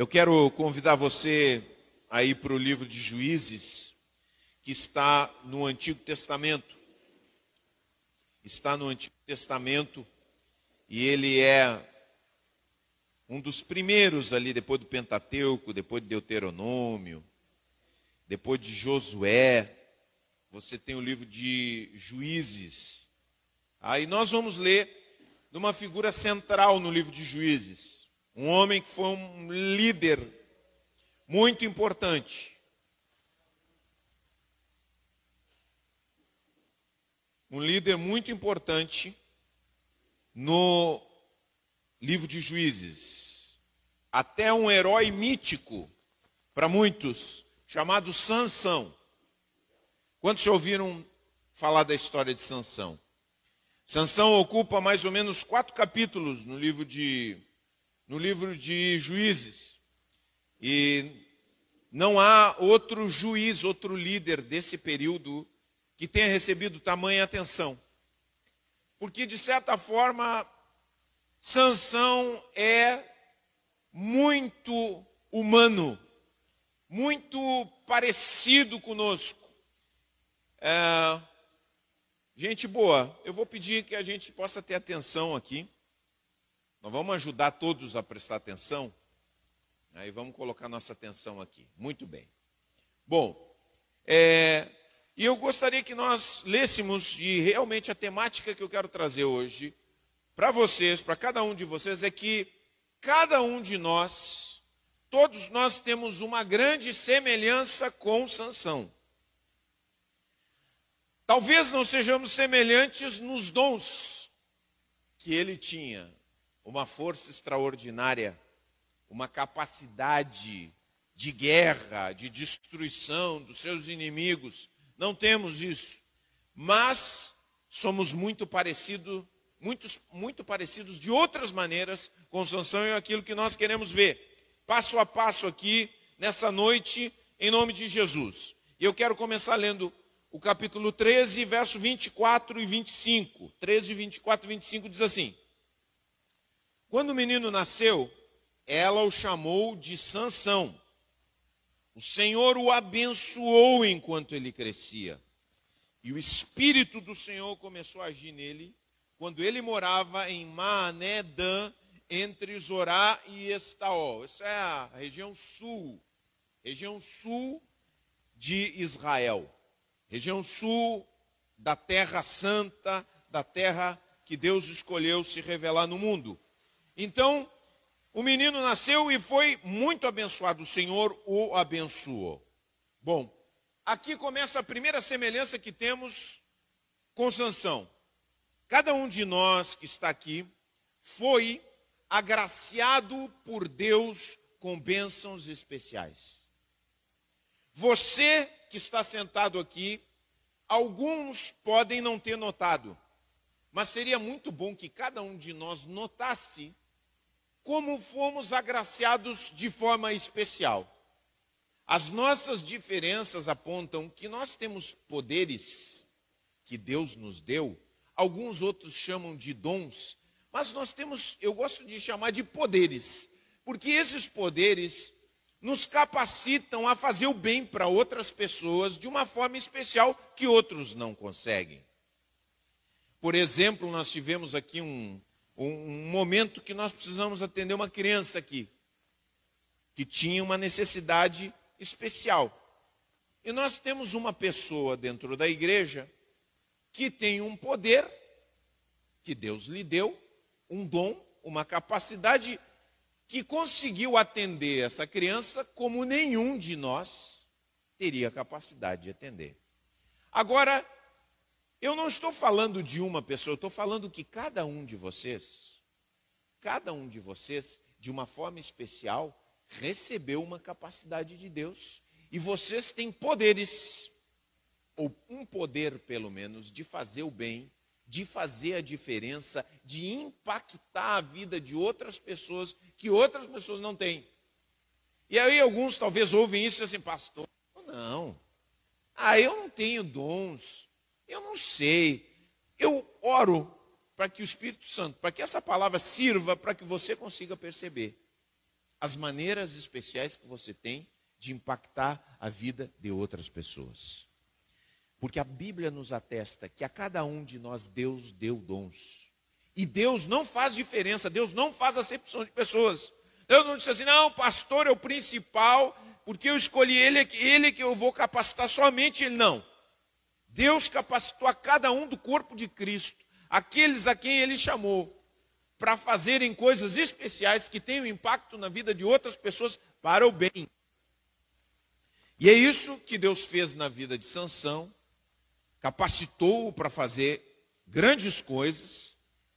Eu quero convidar você a ir para o livro de Juízes, que está no Antigo Testamento. Está no Antigo Testamento e ele é um dos primeiros ali, depois do Pentateuco, depois de Deuteronômio, depois de Josué. Você tem o livro de Juízes. Aí nós vamos ler de uma figura central no livro de Juízes. Um homem que foi um líder muito importante. Um líder muito importante no livro de Juízes. Até um herói mítico para muitos, chamado Sansão. Quantos já ouviram falar da história de Sansão? Sansão ocupa mais ou menos quatro capítulos no livro de, no livro de Juízes. E não há outro juiz, outro líder desse período que tenha recebido tamanha atenção. Porque, de certa forma, Sansão é muito humano, muito parecido conosco. É, gente boa, eu vou pedir que a gente possa ter atenção aqui. Nós vamos ajudar todos a prestar atenção. Aí vamos colocar nossa atenção aqui. Muito bem. Bom, é, e eu gostaria que nós lêssemos, e realmente a temática que eu quero trazer hoje para vocês, para cada um de vocês, é que cada um de nós, todos nós temos uma grande semelhança com Sansão. Talvez não sejamos semelhantes nos dons que ele tinha, uma força extraordinária, uma capacidade de guerra, de destruição dos seus inimigos. Não temos isso. Mas somos muito parecidos muito parecidos de outras maneiras com Sansão e aquilo que nós queremos ver. Passo a passo aqui, nessa noite, em nome de Jesus. Eu quero começar lendo o capítulo 13, verso 24 e 25. 13, 24 e 25 diz assim: Quando o menino nasceu, ela o chamou de Sansão. O Senhor o abençoou enquanto ele crescia. E o Espírito do Senhor começou a agir nele quando ele morava em Maanedã, entre Zorá e Estaol. Essa é a região sul, região sul de Israel. Região sul da terra santa, da terra que Deus escolheu se revelar no mundo. Então, o menino nasceu e foi muito abençoado. O Senhor o abençoou. Bom, aqui começa a primeira semelhança que temos com Sansão. Cada um de nós que está aqui foi agraciado por Deus com bênçãos especiais. Você que está sentado aqui, alguns podem não ter notado, mas seria muito bom que cada um de nós notasse como fomos agraciados de forma especial. As nossas diferenças apontam que nós temos poderes que Deus nos deu alguns outros chamam de dons, mas nós temos, eu gosto de chamar de poderes, porque esses poderes nos capacitam a fazer o bem para outras pessoas de uma forma especial que outros não conseguem. Por exemplo, nós tivemos aqui um, um momento que nós precisamos atender uma criança aqui, que tinha uma necessidade especial. E nós temos uma pessoa dentro da igreja que tem um poder que Deus lhe deu, um dom, uma capacidade que conseguiu atender essa criança como nenhum de nós teria capacidade de atender. Agora, eu não estou falando de uma pessoa, eu estou falando que cada um de vocês, cada um de vocês, de uma forma especial, recebeu uma capacidade de Deus e vocês têm poderes ou um poder, pelo menos, de fazer o bem, de fazer a diferença, de impactar a vida de outras pessoas que outras pessoas não têm. E aí alguns talvez ouvem isso e assim, pastor, não. Ah, eu não tenho dons. Eu não sei. Eu oro para que o Espírito Santo, para que essa palavra sirva para que você consiga perceber. as maneiras especiais que você tem de impactar a vida de outras pessoas. Porque a Bíblia nos atesta que a cada um de nós Deus deu dons. E Deus não faz diferença, Deus não faz acepção de pessoas. Deus não disse assim, não, pastor é o principal, porque eu escolhi ele, ele que eu vou capacitar somente ele. Não. Deus capacitou a cada um do corpo de Cristo, aqueles a quem ele chamou, para fazerem coisas especiais que tenham impacto na vida de outras pessoas para o bem. E é isso que Deus fez na vida de Sansão, capacitou-o para fazer grandes coisas,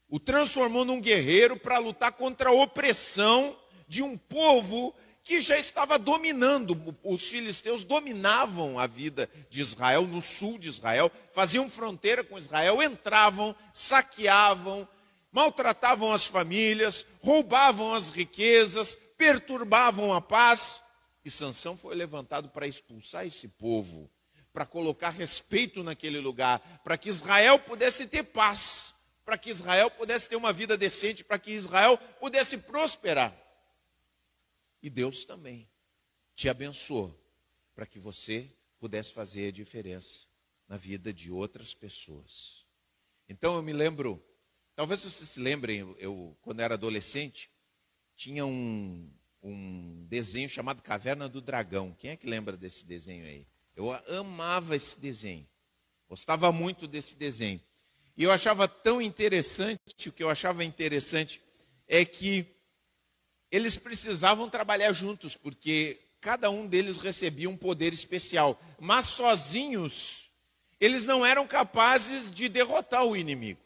o transformou num guerreiro para lutar contra a opressão de um povo que já estava dominando. Os filisteus dominavam a vida de Israel, no sul de Israel, faziam fronteira com Israel, entravam, saqueavam, maltratavam as famílias, roubavam as riquezas, perturbavam a paz. E Sansão foi levantado para expulsar esse povo para colocar respeito naquele lugar, para que Israel pudesse ter paz, para que Israel pudesse ter uma vida decente, para que Israel pudesse prosperar. E Deus também te abençoou para que você pudesse fazer a diferença na vida de outras pessoas. Então eu me lembro, talvez vocês se lembrem, eu quando era adolescente, tinha um, um desenho chamado Caverna do Dragão. Quem é que lembra desse desenho aí? Eu amava esse desenho. Gostava muito desse desenho. E eu achava tão interessante, o que eu achava interessante é que eles precisavam trabalhar juntos, porque cada um deles recebia um poder especial. Mas sozinhos, eles não eram capazes de derrotar o inimigo.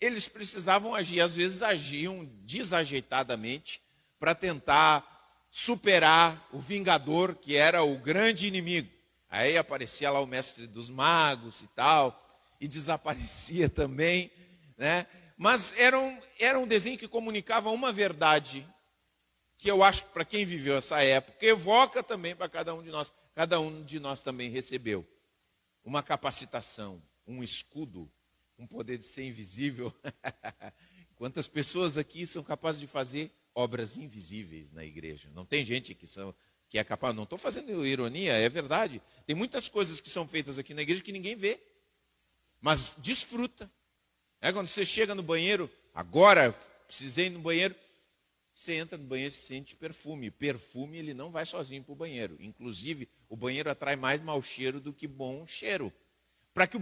Eles precisavam agir, às vezes agiam desajeitadamente para tentar superar o vingador, que era o grande inimigo. Aí aparecia lá o mestre dos magos e tal, e desaparecia também, né? Mas era um, era um desenho que comunicava uma verdade, que eu acho que para quem viveu essa época, evoca também para cada um de nós. Cada um de nós também recebeu uma capacitação, um escudo, um poder de ser invisível. Quantas pessoas aqui são capazes de fazer obras invisíveis na igreja? Não tem gente que são que é capaz. Não estou fazendo ironia, é verdade. Tem muitas coisas que são feitas aqui na igreja que ninguém vê, mas desfruta. É quando você chega no banheiro, agora precisei ir no banheiro, você entra no banheiro e sente perfume. Perfume ele não vai sozinho para o banheiro. Inclusive, o banheiro atrai mais mau cheiro do que bom cheiro. Para que,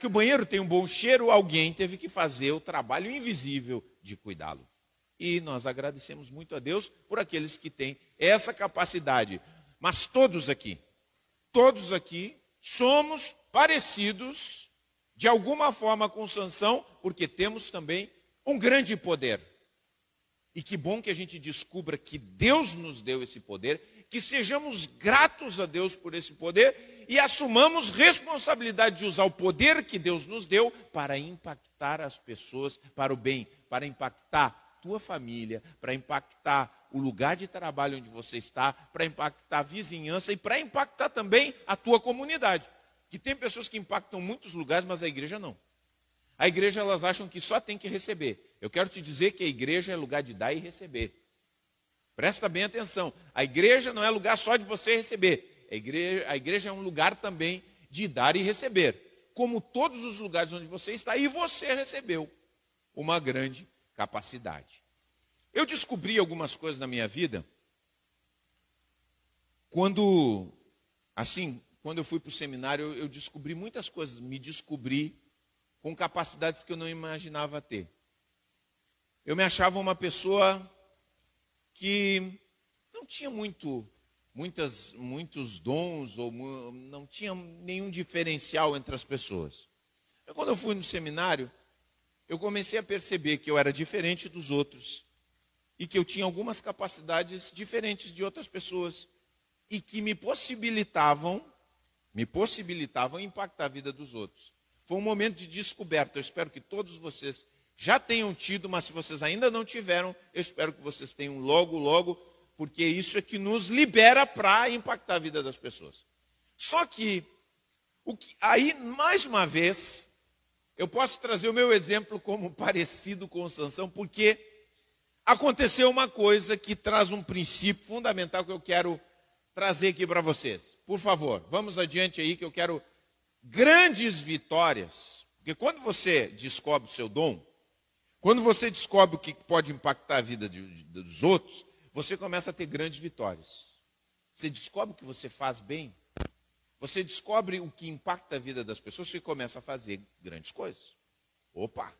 que o banheiro tenha um bom cheiro, alguém teve que fazer o trabalho invisível de cuidá-lo. E nós agradecemos muito a Deus por aqueles que têm essa capacidade. Mas todos aqui, todos aqui somos parecidos de alguma forma com Sansão, porque temos também um grande poder. E que bom que a gente descubra que Deus nos deu esse poder, que sejamos gratos a Deus por esse poder e assumamos responsabilidade de usar o poder que Deus nos deu para impactar as pessoas para o bem, para impactar tua família, para impactar o lugar de trabalho onde você está, para impactar a vizinhança e para impactar também a tua comunidade. Que tem pessoas que impactam muitos lugares, mas a igreja não. A igreja elas acham que só tem que receber. Eu quero te dizer que a igreja é lugar de dar e receber. Presta bem atenção. A igreja não é lugar só de você receber. A igreja, a igreja é um lugar também de dar e receber. Como todos os lugares onde você está, e você recebeu uma grande capacidade. Eu descobri algumas coisas na minha vida quando, assim, quando eu fui para o seminário, eu descobri muitas coisas, me descobri com capacidades que eu não imaginava ter. Eu me achava uma pessoa que não tinha muito, muitas, muitos dons ou não tinha nenhum diferencial entre as pessoas. Quando eu fui no seminário, eu comecei a perceber que eu era diferente dos outros e que eu tinha algumas capacidades diferentes de outras pessoas e que me possibilitavam, me possibilitavam impactar a vida dos outros. Foi um momento de descoberta. Eu espero que todos vocês já tenham tido, mas se vocês ainda não tiveram, eu espero que vocês tenham logo, logo, porque isso é que nos libera para impactar a vida das pessoas. Só que, o que aí, mais uma vez, eu posso trazer o meu exemplo como parecido com Sansão, porque aconteceu uma coisa que traz um princípio fundamental que eu quero trazer aqui para vocês. Por favor, vamos adiante aí que eu quero grandes vitórias. Porque quando você descobre o seu dom, quando você descobre o que pode impactar a vida de, de, dos outros, você começa a ter grandes vitórias. Você descobre o que você faz bem, você descobre o que impacta a vida das pessoas, você começa a fazer grandes coisas. Opa!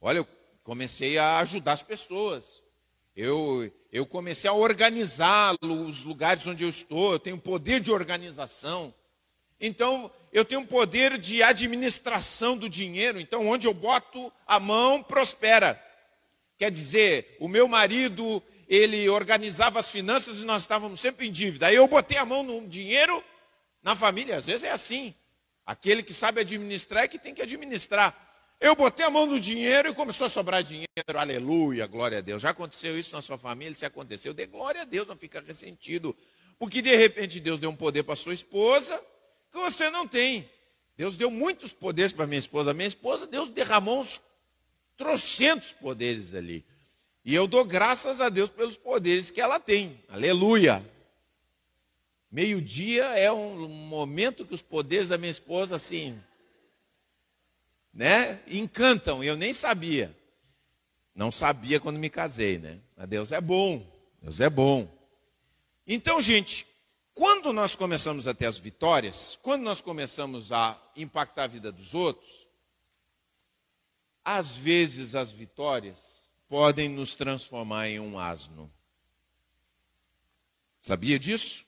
Olha, eu comecei a ajudar as pessoas. Eu, eu comecei a organizar os lugares onde eu estou, eu tenho poder de organização. Então, eu tenho poder de administração do dinheiro. Então, onde eu boto a mão, prospera. Quer dizer, o meu marido, ele organizava as finanças e nós estávamos sempre em dívida. Aí eu botei a mão no dinheiro, na família, às vezes é assim. Aquele que sabe administrar é que tem que administrar. Eu botei a mão no dinheiro e começou a sobrar dinheiro. Aleluia, glória a Deus. Já aconteceu isso na sua família? Se aconteceu, dê glória a Deus, não fica ressentido. Porque de repente Deus deu um poder para sua esposa que você não tem. Deus deu muitos poderes para minha esposa. Minha esposa, Deus derramou uns trocentos poderes ali. E eu dou graças a Deus pelos poderes que ela tem. Aleluia. Meio-dia é um momento que os poderes da minha esposa, assim, né? Encantam, eu nem sabia. Não sabia quando me casei, né? Mas Deus é bom, Deus é bom. Então, gente, quando nós começamos a ter as vitórias, quando nós começamos a impactar a vida dos outros, às vezes as vitórias podem nos transformar em um asno. Sabia disso?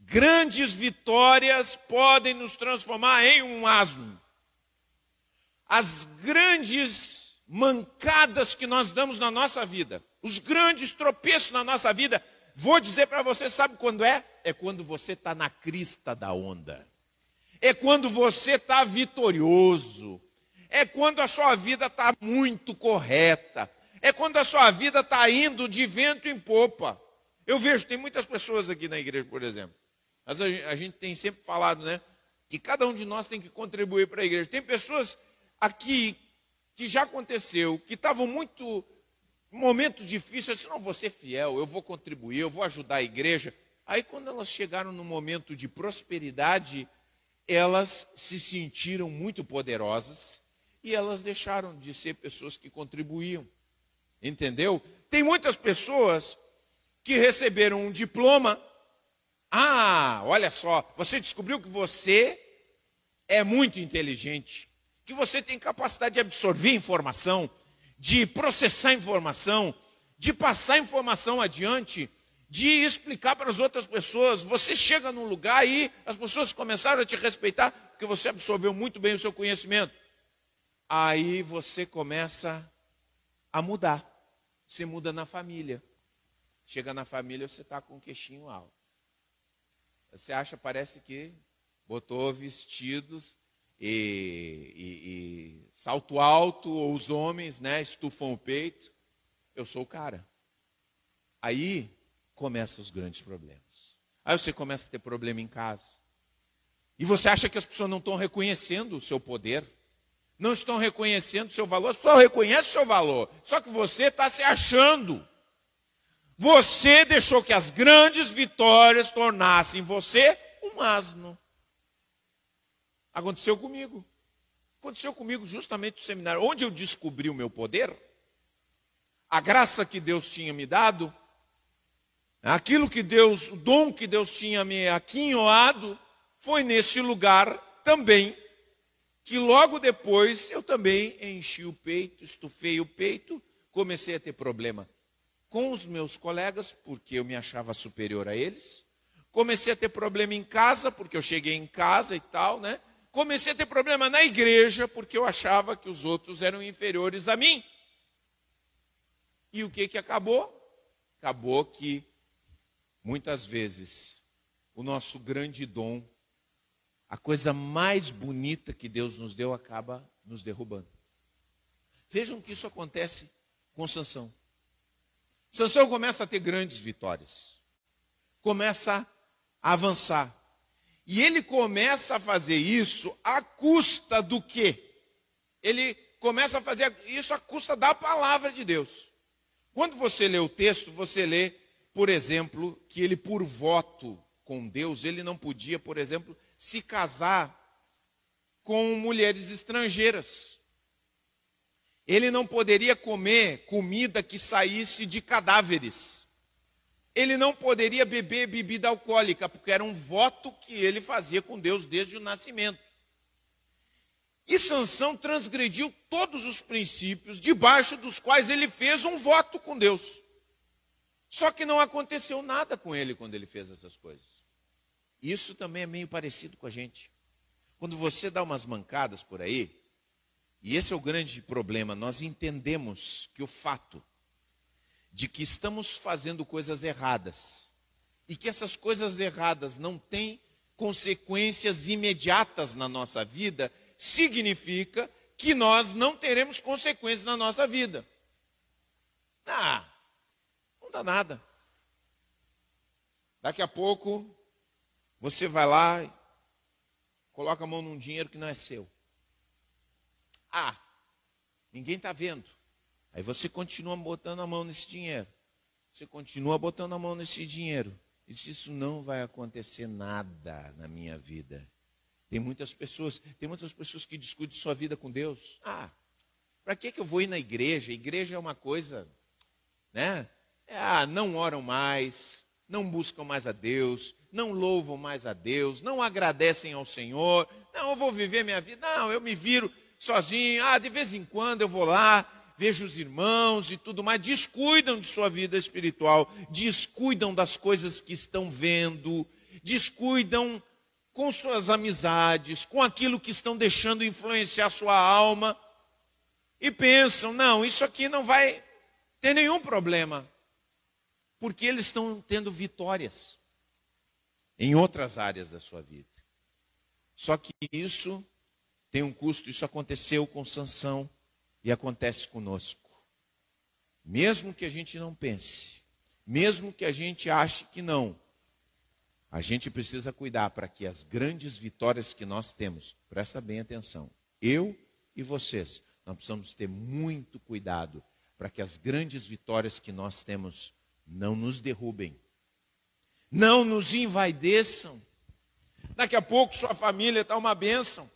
Grandes vitórias podem nos transformar em um asno as grandes mancadas que nós damos na nossa vida, os grandes tropeços na nossa vida, vou dizer para você, sabe quando é? É quando você está na crista da onda. É quando você está vitorioso. É quando a sua vida está muito correta. É quando a sua vida está indo de vento em popa. Eu vejo, tem muitas pessoas aqui na igreja, por exemplo. Mas a gente tem sempre falado, né? Que cada um de nós tem que contribuir para a igreja. Tem pessoas aqui que já aconteceu, que estavam muito momento difícil, eu disse, não, vou ser fiel, eu vou contribuir, eu vou ajudar a igreja. Aí quando elas chegaram no momento de prosperidade, elas se sentiram muito poderosas e elas deixaram de ser pessoas que contribuíam. Entendeu? Tem muitas pessoas que receberam um diploma. Ah, olha só, você descobriu que você é muito inteligente que você tem capacidade de absorver informação, de processar informação, de passar informação adiante, de explicar para as outras pessoas. Você chega num lugar e as pessoas começaram a te respeitar porque você absorveu muito bem o seu conhecimento. Aí você começa a mudar. Você muda na família. Chega na família, você está com o queixinho alto. Você acha, parece que botou vestidos e, e, e salto alto, ou os homens né, estufam o peito. Eu sou o cara. Aí começam os grandes problemas. Aí você começa a ter problema em casa. E você acha que as pessoas não estão reconhecendo o seu poder, não estão reconhecendo o seu valor, as pessoas reconhecem o seu valor, só que você está se achando. Você deixou que as grandes vitórias tornassem você um asno. Aconteceu comigo. Aconteceu comigo justamente no seminário, onde eu descobri o meu poder, a graça que Deus tinha me dado, aquilo que Deus, o dom que Deus tinha me aquinhoado, foi nesse lugar também que logo depois eu também enchi o peito, estufei o peito, comecei a ter problema com os meus colegas, porque eu me achava superior a eles. Comecei a ter problema em casa, porque eu cheguei em casa e tal, né? comecei a ter problema na igreja porque eu achava que os outros eram inferiores a mim. E o que que acabou? Acabou que muitas vezes o nosso grande dom, a coisa mais bonita que Deus nos deu acaba nos derrubando. Vejam que isso acontece com Sansão. Sansão começa a ter grandes vitórias. Começa a avançar. E ele começa a fazer isso à custa do quê? Ele começa a fazer isso à custa da palavra de Deus. Quando você lê o texto, você lê, por exemplo, que ele, por voto com Deus, ele não podia, por exemplo, se casar com mulheres estrangeiras. Ele não poderia comer comida que saísse de cadáveres. Ele não poderia beber bebida alcoólica, porque era um voto que ele fazia com Deus desde o nascimento. E Sansão transgrediu todos os princípios debaixo dos quais ele fez um voto com Deus. Só que não aconteceu nada com ele quando ele fez essas coisas. Isso também é meio parecido com a gente. Quando você dá umas mancadas por aí, e esse é o grande problema, nós entendemos que o fato de que estamos fazendo coisas erradas e que essas coisas erradas não têm consequências imediatas na nossa vida, significa que nós não teremos consequências na nossa vida. Ah, dá nada. Daqui a pouco, você vai lá, coloca a mão num dinheiro que não é seu. Ah, ninguém está vendo. Aí você continua botando a mão nesse dinheiro. Você continua botando a mão nesse dinheiro. E diz, isso não vai acontecer nada na minha vida. Tem muitas pessoas, tem muitas pessoas que discutem sua vida com Deus. Ah, para que, que eu vou ir na igreja? Igreja é uma coisa, né? É, ah, não oram mais, não buscam mais a Deus, não louvam mais a Deus, não agradecem ao Senhor. Não, eu vou viver minha vida. Não, eu me viro sozinho. Ah, de vez em quando eu vou lá, vejo os irmãos e tudo mais, descuidam de sua vida espiritual, descuidam das coisas que estão vendo, descuidam com suas amizades, com aquilo que estão deixando influenciar sua alma, e pensam: não, isso aqui não vai ter nenhum problema, porque eles estão tendo vitórias em outras áreas da sua vida. Só que isso tem um custo, isso aconteceu com Sansão e acontece conosco. Mesmo que a gente não pense, mesmo que a gente ache que não, a gente precisa cuidar para que as grandes vitórias que nós temos, presta bem atenção, eu e vocês, nós precisamos ter muito cuidado para que as grandes vitórias que nós temos não nos derrubem, não nos envaideçam. Daqui a pouco sua família está uma bênção.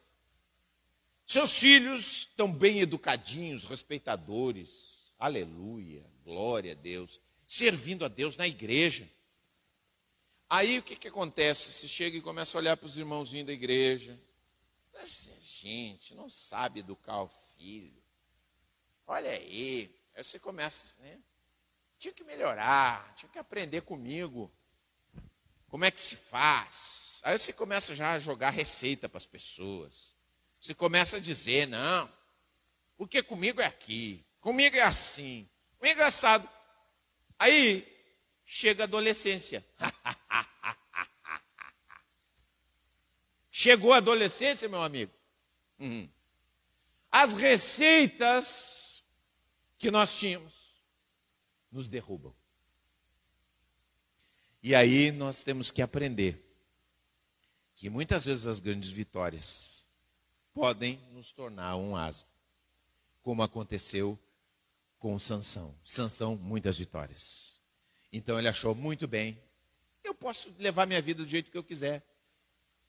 Seus filhos estão bem educadinhos, respeitadores. Aleluia, glória a Deus. Servindo a Deus na igreja. Aí o que, que acontece? Você chega e começa a olhar para os irmãozinhos da igreja. Essa gente não sabe educar o filho. Olha aí. Aí você começa, né? Tinha que melhorar, tinha que aprender comigo. Como é que se faz? Aí você começa já a jogar receita para as pessoas. Você começa a dizer, não, porque comigo é aqui, comigo é assim, comigo é. Aí chega a adolescência. Chegou a adolescência, meu amigo. Uhum. As receitas que nós tínhamos nos derrubam. E aí nós temos que aprender que muitas vezes as grandes vitórias podem nos tornar um asno, como aconteceu com Sansão. Sansão, muitas vitórias. Então ele achou muito bem, eu posso levar minha vida do jeito que eu quiser.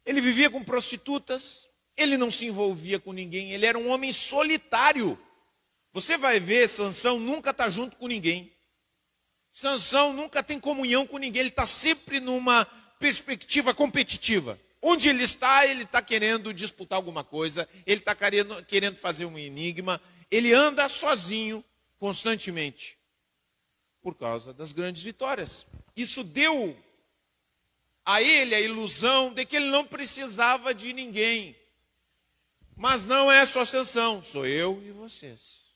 Ele vivia com prostitutas, ele não se envolvia com ninguém, ele era um homem solitário. Você vai ver, Sansão nunca está junto com ninguém. Sansão nunca tem comunhão com ninguém, ele está sempre numa perspectiva competitiva. Onde ele está, ele está querendo disputar alguma coisa, ele está querendo, querendo fazer um enigma, ele anda sozinho constantemente, por causa das grandes vitórias. Isso deu a ele a ilusão de que ele não precisava de ninguém. Mas não é só Sansão, sou eu e vocês.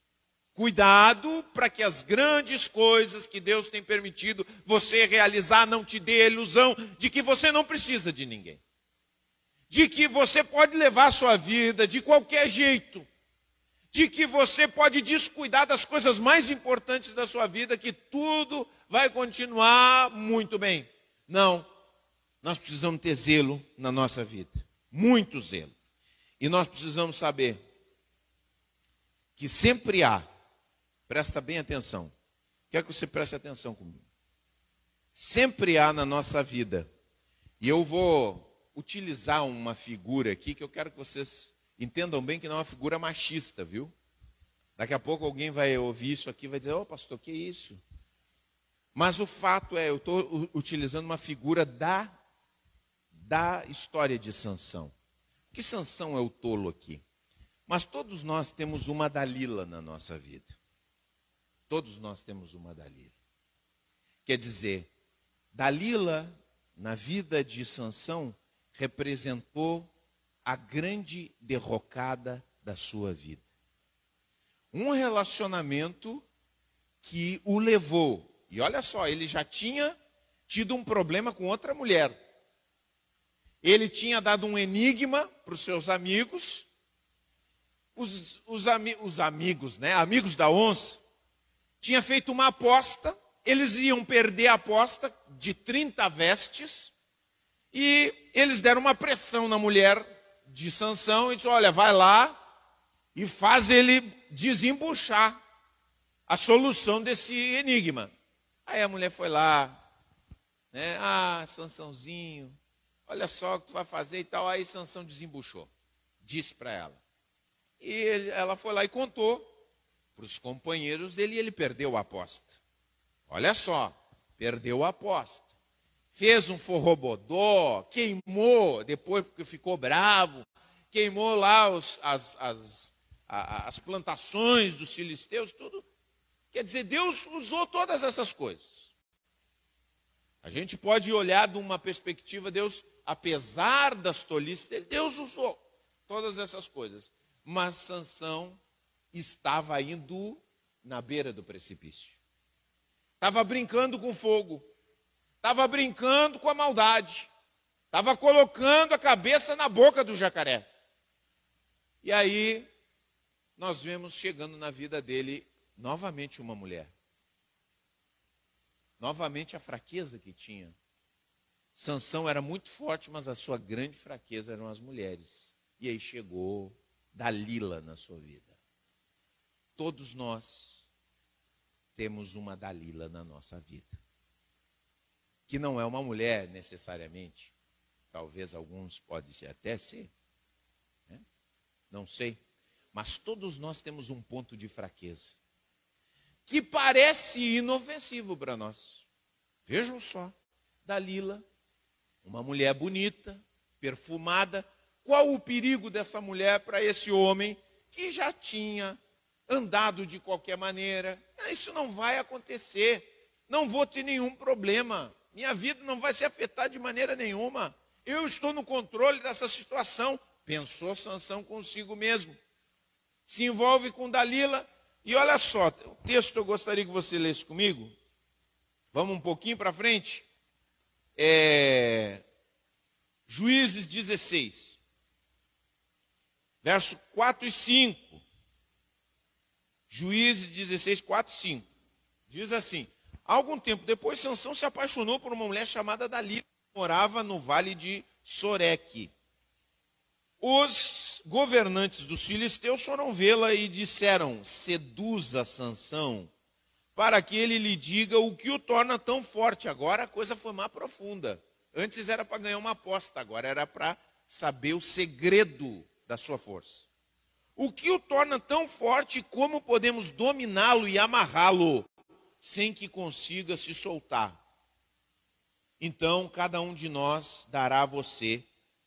Cuidado para que as grandes coisas que Deus tem permitido você realizar não te dê a ilusão de que você não precisa de ninguém de que você pode levar sua vida de qualquer jeito, de que você pode descuidar das coisas mais importantes da sua vida, que tudo vai continuar muito bem. Não, nós precisamos ter zelo na nossa vida, muito zelo. E nós precisamos saber que sempre há, presta bem atenção, Quero que você preste atenção comigo. Sempre há na nossa vida, e eu vou utilizar uma figura aqui que eu quero que vocês entendam bem que não é uma figura machista, viu? Daqui a pouco alguém vai ouvir isso aqui e vai dizer: Ô oh, pastor, que isso? Mas o fato é, eu estou utilizando uma figura da, da história de Sansão. Que Sansão é o tolo aqui? Mas todos nós temos uma Dalila na nossa vida. Todos nós temos uma Dalila. Quer dizer, Dalila, na vida de Sansão, representou a grande derrocada da sua vida. Um relacionamento que o levou, e olha só, ele já tinha tido um problema com outra mulher. Ele tinha dado um enigma para os seus amigos, os, os, ami, os amigos, né, amigos da onça, tinha feito uma aposta, eles iam perder a aposta de 30 vestes, e eles deram uma pressão na mulher de Sansão e disse: Olha, vai lá e faz ele desembuchar a solução desse enigma. Aí a mulher foi lá, né? Ah, Sansãozinho, olha só o que tu vai fazer e tal. Aí Sansão desembuchou, disse para ela. E ela foi lá e contou para os companheiros dele ele perdeu a aposta. Olha só, perdeu a aposta fez um forrobodó, queimou, depois porque ficou bravo, queimou lá os, as, as, as plantações dos filisteus, tudo. Quer dizer, Deus usou todas essas coisas. A gente pode olhar de uma perspectiva, Deus, apesar das tolices dele, Deus usou todas essas coisas. Mas Sansão estava indo na beira do precipício. Estava brincando com fogo estava brincando com a maldade, estava colocando a cabeça na boca do jacaré. E aí, nós vemos chegando na vida dele novamente uma mulher. Novamente a fraqueza que tinha. Sansão era muito forte, mas a sua grande fraqueza eram as mulheres. E aí chegou Dalila na sua vida. Todos nós temos uma Dalila na nossa vida que não é uma mulher necessariamente. Talvez alguns podem até ser. Né? Não sei. Mas todos nós temos um ponto de fraqueza. Que parece inofensivo para nós. Vejam só. Dalila, uma mulher bonita, perfumada. Qual o perigo dessa mulher para esse homem que já tinha andado de qualquer maneira? Isso não vai acontecer. Não vou ter nenhum problema minha vida não vai se afetar de maneira nenhuma. Eu estou no controle dessa situação. Pensou Sansão consigo mesmo. Se envolve com Dalila. E olha só, o texto eu gostaria que você lesse comigo. Vamos um pouquinho para frente. É... Juízes 16, verso 4 e 5. Juízes 16, 4 e 5. Diz assim: Algum tempo depois, Sansão se apaixonou por uma mulher chamada Dalila, que morava no vale de Soreque. Os governantes dos filisteus foram vê-la e disseram: Seduza Sansão, para que ele lhe diga o que o torna tão forte. Agora a coisa foi mais profunda. Antes era para ganhar uma aposta, agora era para saber o segredo da sua força. O que o torna tão forte como podemos dominá-lo e amarrá-lo? sem que consiga se soltar. Então, cada um de nós dará a você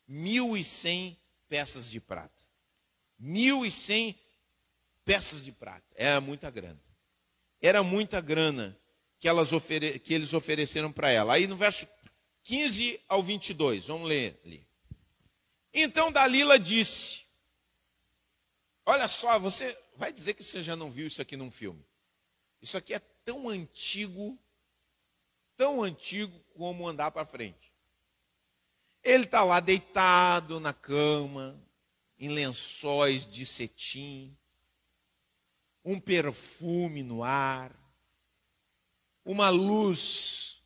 mil e cem peças de prata. Mil e cem peças de prata. Era muita grana. Era muita grana que, elas ofere... que eles ofereceram para ela. Aí no verso 15 ao 22, vamos ler ali. Então Dalila disse: Olha só, você vai dizer que você já não viu isso aqui num filme. Isso aqui é tão antigo, tão antigo como andar para frente. Ele está lá deitado na cama, em lençóis de cetim, um perfume no ar, uma luz,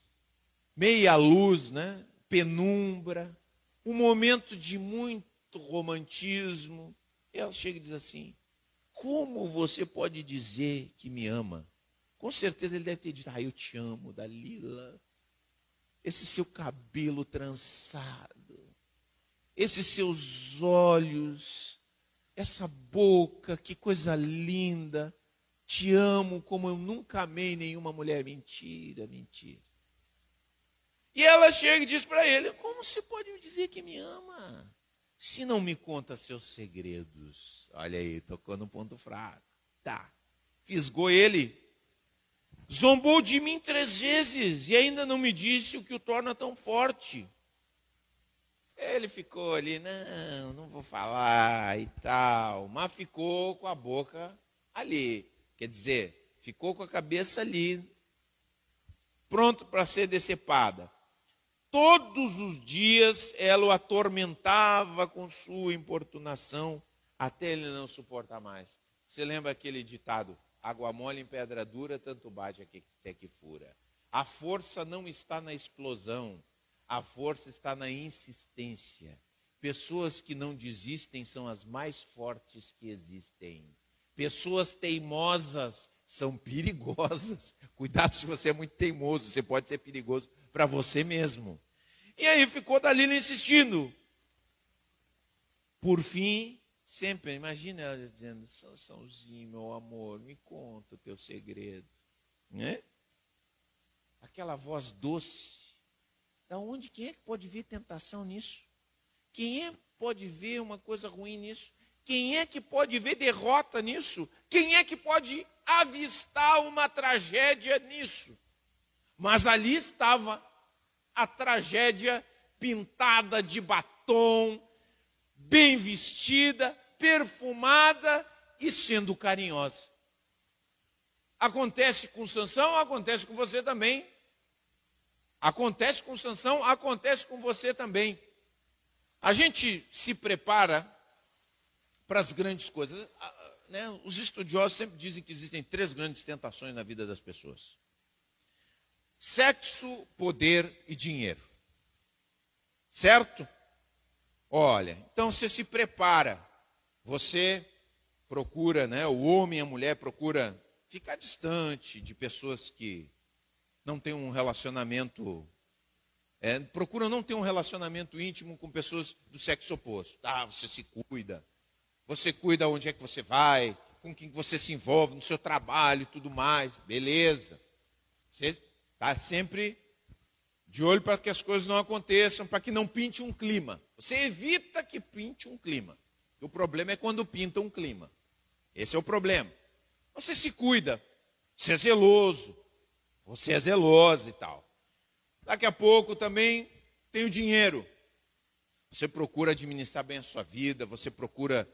meia luz, né? penumbra, um momento de muito romantismo. Ela chega e diz assim: Como você pode dizer que me ama? Com certeza ele deve ter dito: Ah, eu te amo, Dalila. Esse seu cabelo trançado, esses seus olhos, essa boca, que coisa linda. Te amo como eu nunca amei nenhuma mulher. Mentira, mentira. E ela chega e diz para ele: Como você pode me dizer que me ama? Se não me conta seus segredos. Olha aí, tocou no ponto fraco. Tá. Fisgou ele. Zombou de mim três vezes e ainda não me disse o que o torna tão forte. Ele ficou ali, não, não vou falar e tal, mas ficou com a boca ali. Quer dizer, ficou com a cabeça ali, pronto para ser decepada. Todos os dias ela o atormentava com sua importunação, até ele não suportar mais. Você lembra aquele ditado? Água mole em pedra dura, tanto bate até que fura. A força não está na explosão, a força está na insistência. Pessoas que não desistem são as mais fortes que existem. Pessoas teimosas são perigosas. Cuidado se você é muito teimoso, você pode ser perigoso para você mesmo. E aí ficou Dalila insistindo. Por fim, sempre, imagina ela dizendo, Sansãozinho, meu amor, me conta o teu segredo. Né? Aquela voz doce. Da onde, quem é que pode ver tentação nisso? Quem é que pode ver uma coisa ruim nisso? Quem é que pode ver derrota nisso? Quem é que pode avistar uma tragédia nisso? Mas ali estava a tragédia pintada de batom, bem vestida, perfumada e sendo carinhosa. Acontece com Sansão, acontece com você também. Acontece com Sansão, acontece com você também. A gente se prepara para as grandes coisas. Né? Os estudiosos sempre dizem que existem três grandes tentações na vida das pessoas sexo, poder e dinheiro. Certo? Olha, então você se prepara. Você procura, né? O homem e a mulher procura ficar distante de pessoas que não têm um relacionamento é, procura não ter um relacionamento íntimo com pessoas do sexo oposto. Ah, você se cuida. Você cuida onde é que você vai, com quem você se envolve no seu trabalho e tudo mais. Beleza. Você Está sempre de olho para que as coisas não aconteçam, para que não pinte um clima. Você evita que pinte um clima. O problema é quando pinta um clima. Esse é o problema. Você se cuida, você é zeloso, você é zeloso e tal. Daqui a pouco também tem o dinheiro. Você procura administrar bem a sua vida, você procura,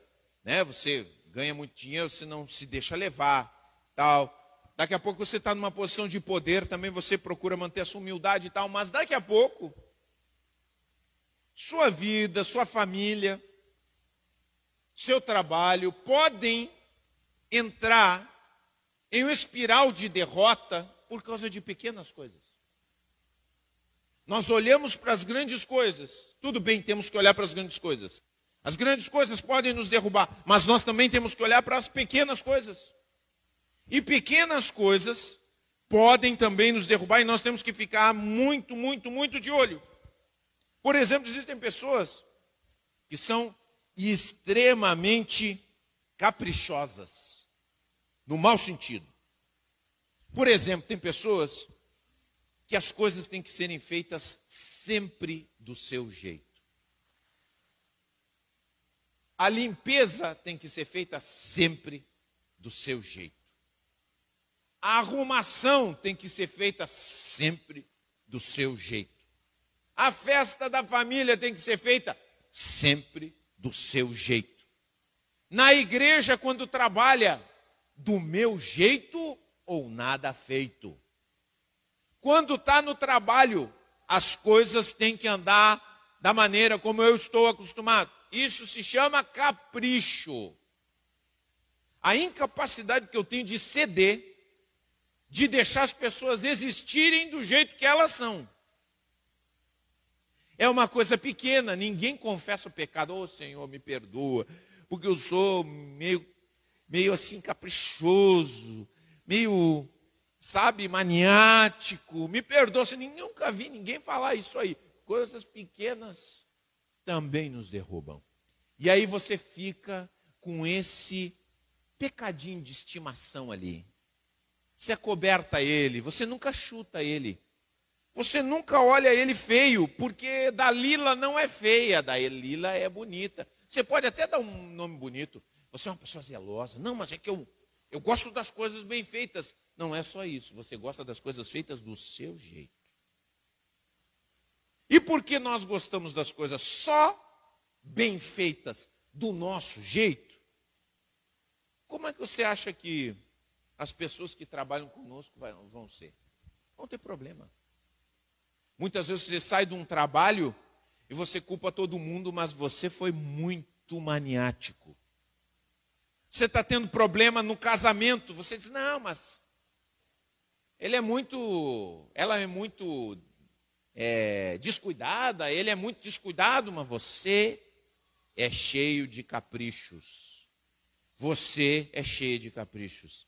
né, você ganha muito dinheiro, você não se deixa levar, tal. Daqui a pouco você está numa posição de poder, também você procura manter a sua humildade e tal, mas daqui a pouco, sua vida, sua família, seu trabalho podem entrar em uma espiral de derrota por causa de pequenas coisas. Nós olhamos para as grandes coisas, tudo bem, temos que olhar para as grandes coisas. As grandes coisas podem nos derrubar, mas nós também temos que olhar para as pequenas coisas. E pequenas coisas podem também nos derrubar e nós temos que ficar muito, muito, muito de olho. Por exemplo, existem pessoas que são extremamente caprichosas, no mau sentido. Por exemplo, tem pessoas que as coisas têm que serem feitas sempre do seu jeito. A limpeza tem que ser feita sempre do seu jeito. A arrumação tem que ser feita sempre do seu jeito. A festa da família tem que ser feita sempre do seu jeito. Na igreja, quando trabalha, do meu jeito ou nada feito. Quando está no trabalho, as coisas têm que andar da maneira como eu estou acostumado. Isso se chama capricho. A incapacidade que eu tenho de ceder de deixar as pessoas existirem do jeito que elas são. É uma coisa pequena, ninguém confessa o pecado. Ô oh, Senhor, me perdoa, porque eu sou meio, meio assim caprichoso, meio, sabe, maniático. Me perdoa, se nunca vi ninguém falar isso aí. Coisas pequenas também nos derrubam. E aí você fica com esse pecadinho de estimação ali. Você acoberta ele, você nunca chuta ele. Você nunca olha ele feio, porque Dalila não é feia, Dalila é bonita. Você pode até dar um nome bonito. Você é uma pessoa zelosa. Não, mas é que eu, eu gosto das coisas bem feitas. Não é só isso. Você gosta das coisas feitas do seu jeito. E por que nós gostamos das coisas só bem feitas do nosso jeito? Como é que você acha que as pessoas que trabalham conosco vão ser? Vão ter problema. Muitas vezes você sai de um trabalho e você culpa todo mundo, mas você foi muito maniático. Você está tendo problema no casamento, você diz: não, mas ele é muito, ela é muito é, descuidada, ele é muito descuidado, mas você é cheio de caprichos. Você é cheio de caprichos.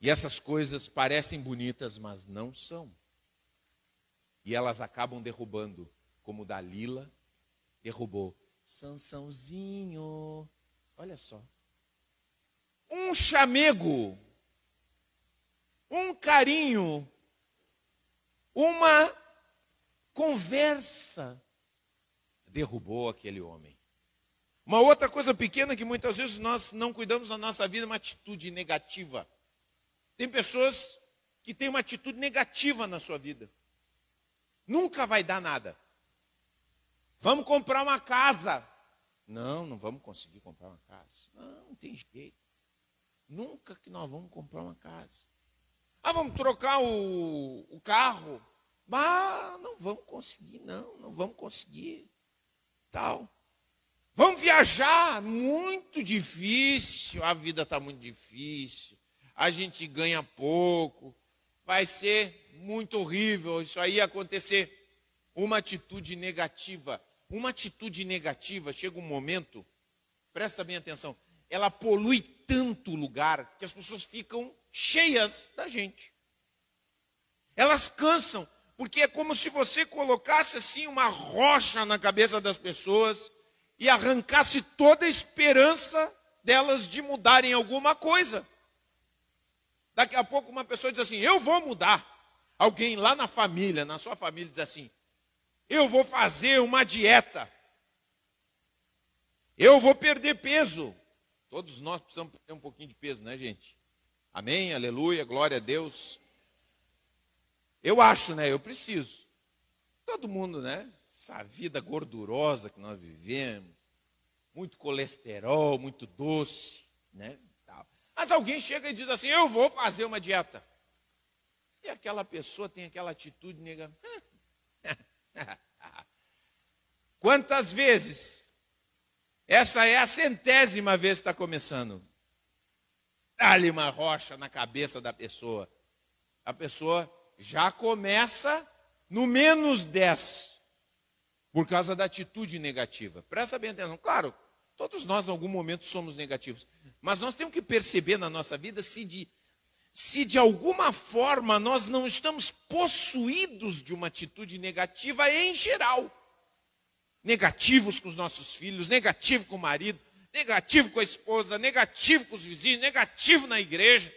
E essas coisas parecem bonitas, mas não são. E elas acabam derrubando, como Dalila derrubou Sansãozinho. Olha só. Um chamego, um carinho, uma conversa derrubou aquele homem. Uma outra coisa pequena que muitas vezes nós não cuidamos na nossa vida uma atitude negativa. Tem pessoas que têm uma atitude negativa na sua vida. Nunca vai dar nada. Vamos comprar uma casa. Não, não vamos conseguir comprar uma casa. Não, não tem jeito. Nunca que nós vamos comprar uma casa. Ah, vamos trocar o, o carro. Mas não vamos conseguir, não, não vamos conseguir. Tal. Vamos viajar, muito difícil, a vida está muito difícil, a gente ganha pouco, vai ser muito horrível isso aí acontecer. Uma atitude negativa, uma atitude negativa, chega um momento, presta bem atenção, ela polui tanto o lugar que as pessoas ficam cheias da gente. Elas cansam, porque é como se você colocasse assim uma rocha na cabeça das pessoas e arrancasse toda a esperança delas de mudarem alguma coisa. Daqui a pouco uma pessoa diz assim: Eu vou mudar. Alguém lá na família, na sua família, diz assim: Eu vou fazer uma dieta. Eu vou perder peso. Todos nós precisamos perder um pouquinho de peso, né, gente? Amém? Aleluia, glória a Deus. Eu acho, né? Eu preciso. Todo mundo, né? Essa vida gordurosa que nós vivemos, muito colesterol, muito doce, né? Mas alguém chega e diz assim: Eu vou fazer uma dieta. E aquela pessoa tem aquela atitude nega. Quantas vezes? Essa é a centésima vez que está começando. Dá-lhe uma rocha na cabeça da pessoa. A pessoa já começa no menos 10, por causa da atitude negativa. Presta bem atenção. Claro, todos nós em algum momento somos negativos, mas nós temos que perceber na nossa vida se de, se de alguma forma nós não estamos possuídos de uma atitude negativa em geral. Negativos com os nossos filhos, negativo com o marido, negativo com a esposa, negativo com os vizinhos, negativo na igreja.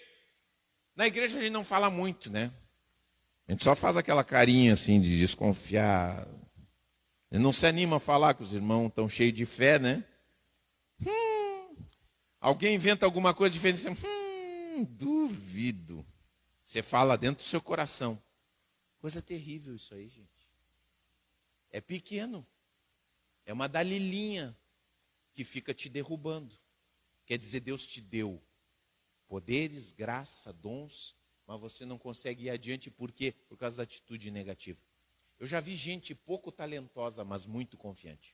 Na igreja a gente não fala muito, né? A gente só faz aquela carinha assim de desconfiar. Ele não se anima a falar que os irmãos estão cheios de fé, né? Hum, alguém inventa alguma coisa diferente, hum, duvido. Você fala dentro do seu coração. Coisa terrível isso aí, gente. É pequeno. É uma dalilinha que fica te derrubando. Quer dizer, Deus te deu poderes, graça, dons mas você não consegue ir adiante por quê? Por causa da atitude negativa. Eu já vi gente pouco talentosa, mas muito confiante.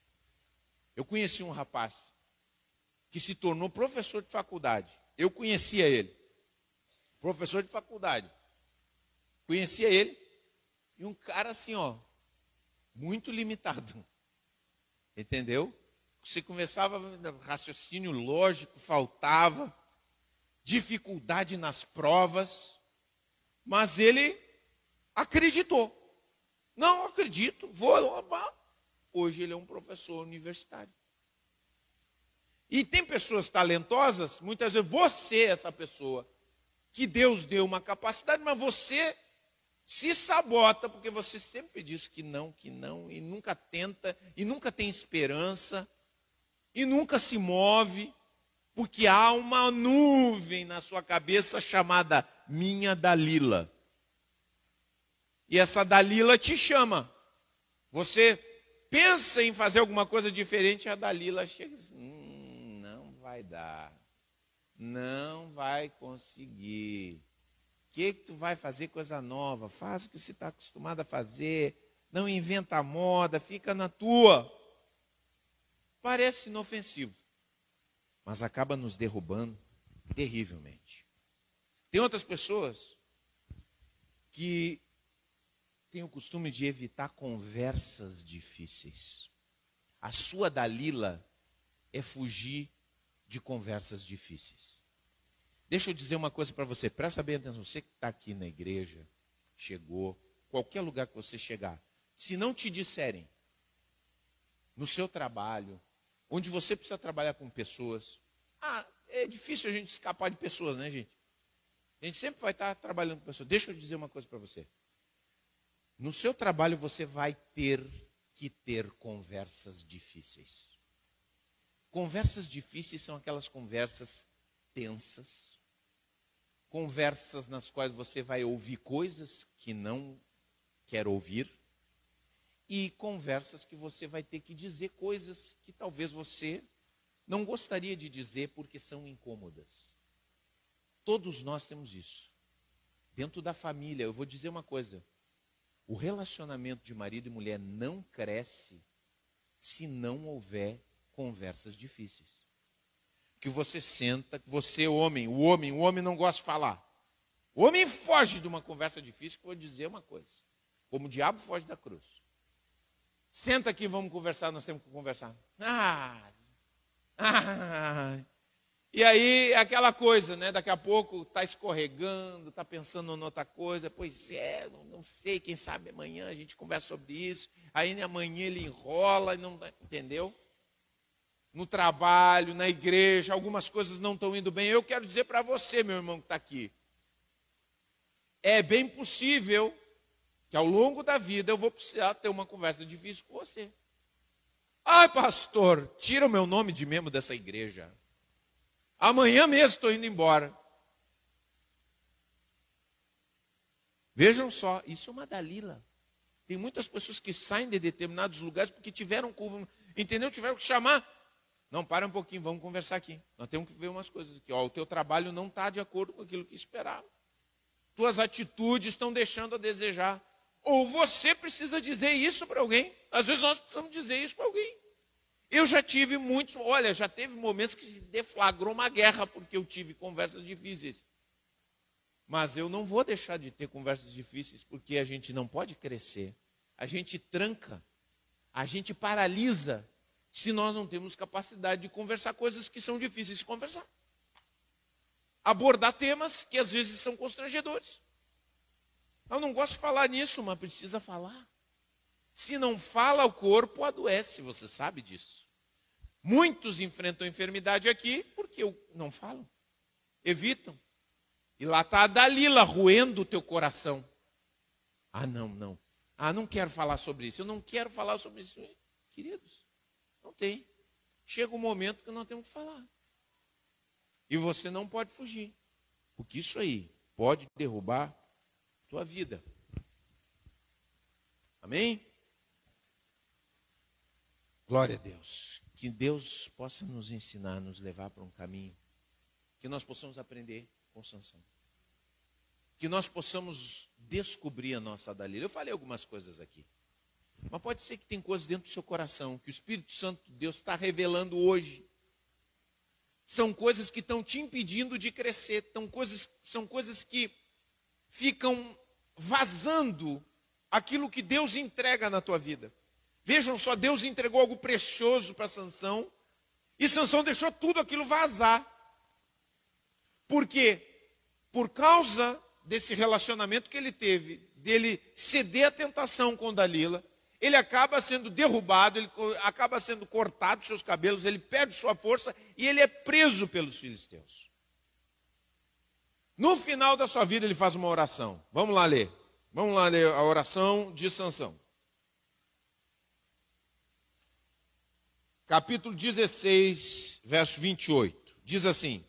Eu conheci um rapaz que se tornou professor de faculdade. Eu conhecia ele. Professor de faculdade. Conhecia ele. E um cara assim, ó, muito limitado. Entendeu? Você conversava, raciocínio lógico faltava, dificuldade nas provas Mas ele acreditou. Não acredito, vou. Hoje ele é um professor universitário. E tem pessoas talentosas, muitas vezes você é essa pessoa, que Deus deu uma capacidade, mas você se sabota, porque você sempre diz que não, que não, e nunca tenta, e nunca tem esperança, e nunca se move, porque há uma nuvem na sua cabeça chamada Minha Dalila. E essa Dalila te chama. Você pensa em fazer alguma coisa diferente, a Dalila chega e diz: hum, vai dar, não vai conseguir que, que tu vai fazer coisa nova? Faz o que você está acostumado a fazer. Não inventa moda, fica na tua. Parece inofensivo, mas acaba nos derrubando terrivelmente. Tem outras pessoas que têm o costume de evitar conversas difíceis. A sua Dalila é fugir de conversas difíceis. Deixa eu dizer uma coisa para você, presta bem atenção. Você que está aqui na igreja, chegou, qualquer lugar que você chegar, se não te disserem, no seu trabalho, onde você precisa trabalhar com pessoas, ah, é difícil a gente escapar de pessoas, né, gente? A gente sempre vai estar trabalhando com pessoas. Deixa eu dizer uma coisa para você. No seu trabalho você vai ter que ter conversas difíceis. Conversas difíceis são aquelas conversas tensas, conversas nas quais você vai ouvir coisas que não quer ouvir e conversas que você vai ter que dizer coisas que talvez você não gostaria de dizer porque são incômodas. Todos nós temos isso. Dentro da família, eu vou dizer uma coisa: o relacionamento de marido e mulher não cresce se não houver conversas difíceis que você senta, que você, homem, o homem, o homem não gosta de falar. O homem foge de uma conversa difícil, que eu vou dizer uma coisa. Como o diabo foge da cruz. Senta aqui, vamos conversar, nós temos que conversar. Ah, ah. E aí, aquela coisa, né? Daqui a pouco está escorregando, está pensando em outra coisa. Pois é, não, não, sei, quem sabe amanhã a gente conversa sobre isso. Aí amanhã ele enrola, não, entendeu? No trabalho, na igreja, algumas coisas não estão indo bem. Eu quero dizer para você, meu irmão que está aqui, é bem possível que ao longo da vida eu vou precisar ter uma conversa difícil com você. Ai, pastor, tira o meu nome de membro dessa igreja. Amanhã mesmo estou indo embora. Vejam só, isso é uma Dalila. Tem muitas pessoas que saem de determinados lugares porque tiveram, entendeu? Tiveram que chamar não, para um pouquinho, vamos conversar aqui. Nós temos que ver umas coisas aqui. Ó, o teu trabalho não está de acordo com aquilo que esperava. Tuas atitudes estão deixando a desejar. Ou você precisa dizer isso para alguém. Às vezes nós precisamos dizer isso para alguém. Eu já tive muitos, olha, já teve momentos que se deflagrou uma guerra porque eu tive conversas difíceis. Mas eu não vou deixar de ter conversas difíceis porque a gente não pode crescer. A gente tranca, a gente paralisa se nós não temos capacidade de conversar coisas que são difíceis de conversar. Abordar temas que às vezes são constrangedores. Eu não gosto de falar nisso, mas precisa falar. Se não fala, o corpo adoece, você sabe disso. Muitos enfrentam enfermidade aqui porque não falam, evitam. E lá está a Dalila roendo o teu coração. Ah, não, não. Ah, não quero falar sobre isso. Eu não quero falar sobre isso. Queridos, tem. Chega um momento que nós temos que falar. E você não pode fugir. Porque isso aí pode derrubar tua vida. Amém? Glória a Deus. Que Deus possa nos ensinar, nos levar para um caminho. Que nós possamos aprender com Sansão. Que nós possamos descobrir a nossa Dalila. Eu falei algumas coisas aqui. Mas pode ser que tem coisas dentro do seu coração que o Espírito Santo de Deus está revelando hoje. São coisas que estão te impedindo de crescer, são coisas, são coisas que ficam vazando aquilo que Deus entrega na tua vida. Vejam só, Deus entregou algo precioso para Sansão, e Sansão deixou tudo aquilo vazar. Por quê? Por causa desse relacionamento que ele teve, dele ceder à tentação com Dalila, ele acaba sendo derrubado, ele acaba sendo cortado seus cabelos, ele perde sua força e ele é preso pelos filisteus. No final da sua vida ele faz uma oração. Vamos lá ler. Vamos lá ler a oração de Sansão. Capítulo 16, verso 28. Diz assim: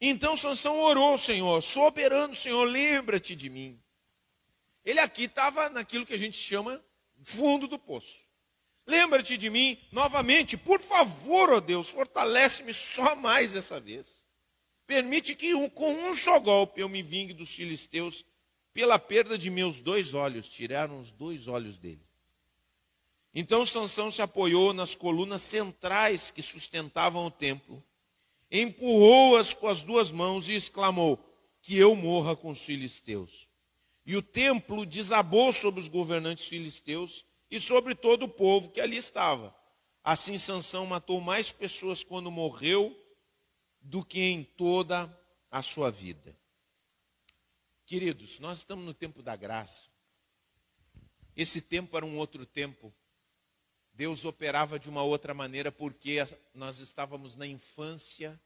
Então Sansão orou, Senhor, soberano Senhor, lembra-te de mim. Ele aqui estava naquilo que a gente chama fundo do poço. Lembra-te de mim novamente, por favor, ó oh Deus, fortalece-me só mais essa vez. Permite que com um só golpe eu me vingue dos filisteus pela perda de meus dois olhos. Tiraram os dois olhos dele. Então Sansão se apoiou nas colunas centrais que sustentavam o templo, empurrou-as com as duas mãos e exclamou: Que eu morra com os filisteus. E o templo desabou sobre os governantes filisteus e sobre todo o povo que ali estava. Assim Sansão matou mais pessoas quando morreu do que em toda a sua vida. Queridos, nós estamos no tempo da graça. Esse tempo era um outro tempo. Deus operava de uma outra maneira porque nós estávamos na infância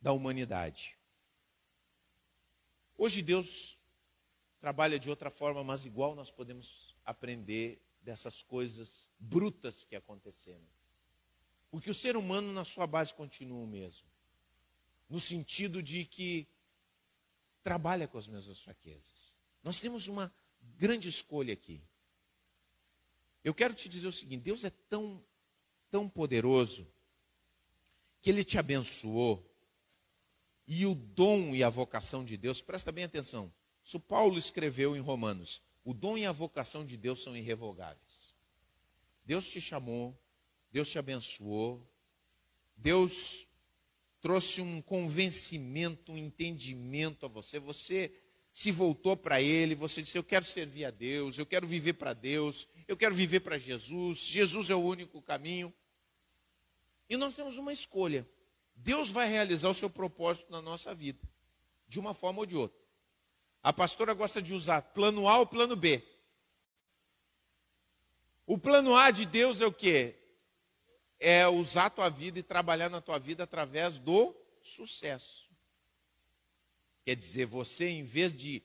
da humanidade. Hoje Deus trabalha de outra forma, mas igual nós podemos aprender dessas coisas brutas que aconteceram. Porque o ser humano, na sua base, continua o mesmo. No sentido de que trabalha com as mesmas fraquezas. Nós temos uma grande escolha aqui. Eu quero te dizer o seguinte: Deus é tão, tão poderoso que Ele te abençoou. E o dom e a vocação de Deus, presta bem atenção, isso Paulo escreveu em Romanos. O dom e a vocação de Deus são irrevogáveis. Deus te chamou, Deus te abençoou, Deus trouxe um convencimento, um entendimento a você. Você se voltou para Ele, você disse: Eu quero servir a Deus, eu quero viver para Deus, eu quero viver para Jesus, Jesus é o único caminho. E nós temos uma escolha. Deus vai realizar o seu propósito na nossa vida, de uma forma ou de outra. A pastora gosta de usar plano A ou plano B. O plano A de Deus é o quê? É usar a tua vida e trabalhar na tua vida através do sucesso. Quer dizer, você, em vez de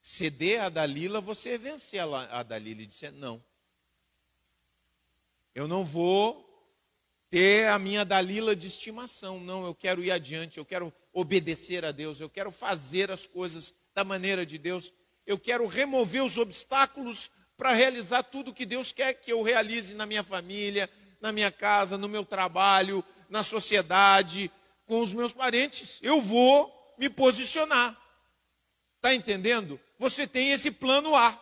ceder a Dalila, você vencer a Dalila e dizer: não. Eu não vou ter a minha Dalila de estimação. Não, eu quero ir adiante, eu quero obedecer a Deus, eu quero fazer as coisas da maneira de Deus. Eu quero remover os obstáculos para realizar tudo que Deus quer que eu realize na minha família, na minha casa, no meu trabalho, na sociedade, com os meus parentes. Eu vou me posicionar. Está entendendo? Você tem esse plano A,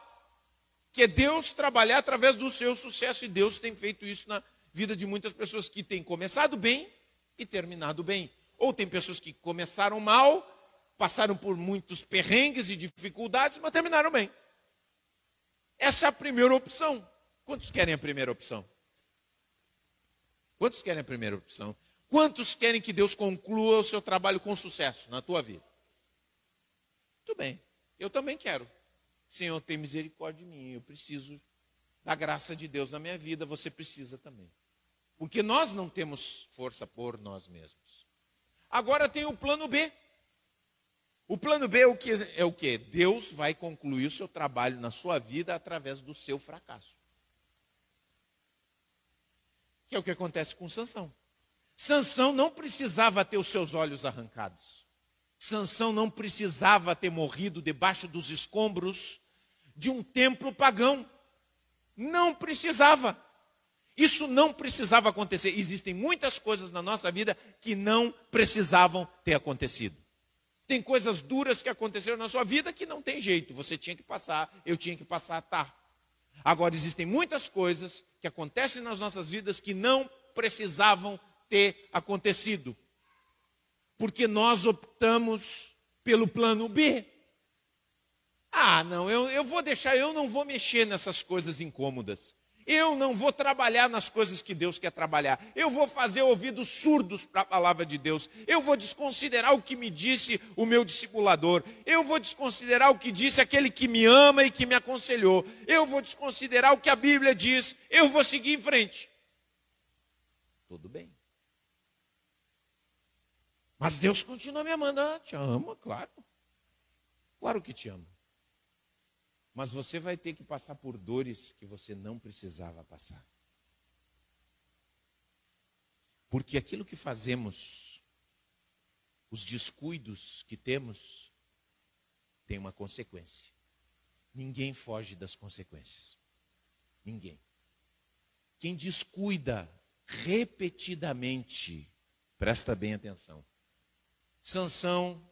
que é Deus trabalhar através do seu sucesso, e Deus tem feito isso na vida de muitas pessoas que têm começado bem e terminado bem. Ou tem pessoas que começaram mal passaram por muitos perrengues e dificuldades, mas terminaram bem. Essa é a primeira opção. Quantos querem a primeira opção? Quantos querem a primeira opção? Quantos querem que Deus conclua o seu trabalho com sucesso na tua vida? Muito bem, eu também quero. Senhor, tem misericórdia de mim, eu preciso da graça de Deus na minha vida, você precisa também. Porque nós não temos força por nós mesmos. Agora tem o plano B. O plano B é o que? É o que? Deus vai concluir o seu trabalho na sua vida através do seu fracasso. Que é o que acontece com Sansão. Sansão não precisava ter os seus olhos arrancados. Sansão não precisava ter morrido debaixo dos escombros de um templo pagão. Não precisava. Isso não precisava acontecer. Existem muitas coisas na nossa vida que não precisavam ter acontecido. Tem coisas duras que aconteceram na sua vida que não tem jeito, você tinha que passar, eu tinha que passar, tá. Agora, existem muitas coisas que acontecem nas nossas vidas que não precisavam ter acontecido, porque nós optamos pelo plano B. Ah, não, eu, eu vou deixar, eu não vou mexer nessas coisas incômodas. Eu não vou trabalhar nas coisas que Deus quer trabalhar. Eu vou fazer ouvidos surdos para a palavra de Deus. Eu vou desconsiderar o que me disse o meu discipulador. Eu vou desconsiderar o que disse aquele que me ama e que me aconselhou. Eu vou desconsiderar o que a Bíblia diz. Eu vou seguir em frente. Tudo bem. Mas Deus continua me amando. Ah, te ama, claro. Claro que te ama. Mas você vai ter que passar por dores que você não precisava passar. Porque aquilo que fazemos, os descuidos que temos, tem uma consequência. Ninguém foge das consequências. Ninguém. Quem descuida repetidamente, presta bem atenção. Sansão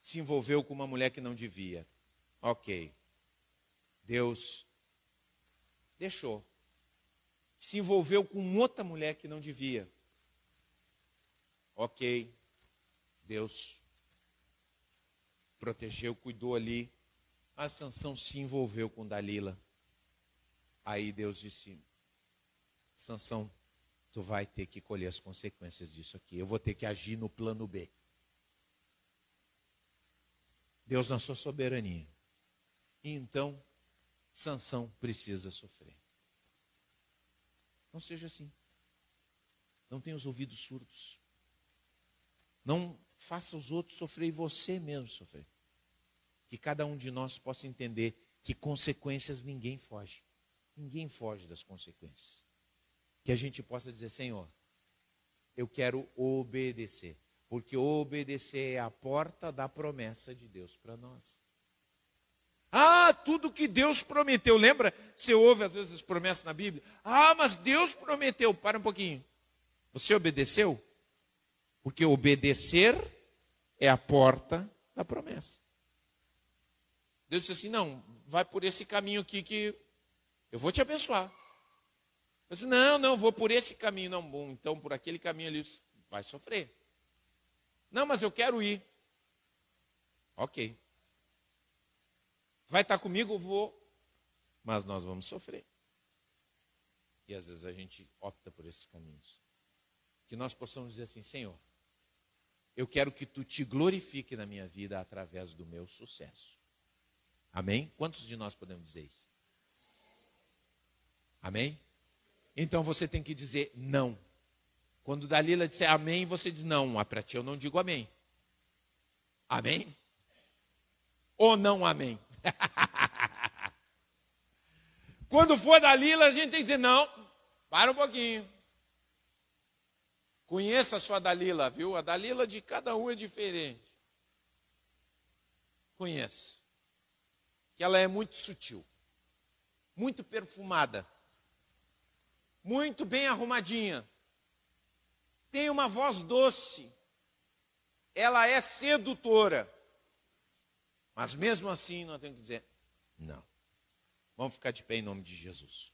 se envolveu com uma mulher que não devia. Ok. Deus deixou. Se envolveu com outra mulher que não devia. Ok. Deus protegeu, cuidou ali. A Sansão se envolveu com Dalila. Aí Deus disse: Sansão, tu vai ter que colher as consequências disso aqui. Eu vou ter que agir no plano B. Deus na sua soberania. E então Sansão precisa sofrer. Não seja assim. Não tenha os ouvidos surdos. Não faça os outros sofrer e você mesmo sofrer. Que cada um de nós possa entender que consequências ninguém foge. Ninguém foge das consequências. Que a gente possa dizer, Senhor, eu quero obedecer. Porque obedecer é a porta da promessa de Deus para nós. Ah, tudo que Deus prometeu. Lembra? Você ouve às vezes as promessas na Bíblia. Ah, mas Deus prometeu. Para um pouquinho. Você obedeceu? Porque obedecer é a porta da promessa. Deus disse assim: não, vai por esse caminho aqui que eu vou te abençoar. Eu disse, não, não, vou por esse caminho. Não, bom, então por aquele caminho ali vai sofrer. Não, mas eu quero ir. Ok. Vai estar comigo? Vou. Mas nós vamos sofrer. E às vezes a gente opta por esses caminhos. Que nós possamos dizer assim: Senhor, eu quero que tu te glorifique na minha vida através do meu sucesso. Amém? Quantos de nós podemos dizer isso? Amém? Então você tem que dizer não. Quando Dalila disser amém, você diz não. Ah, para ti eu não digo amém. Amém? Ou não amém? Quando for Dalila, a gente tem que dizer, não, para um pouquinho. Conheça a sua Dalila, viu? A Dalila de cada um é diferente. Conheça. Que ela é muito sutil, muito perfumada, muito bem arrumadinha, tem uma voz doce, ela é sedutora. Mas mesmo assim, nós temos que dizer: não. Vamos ficar de pé em nome de Jesus.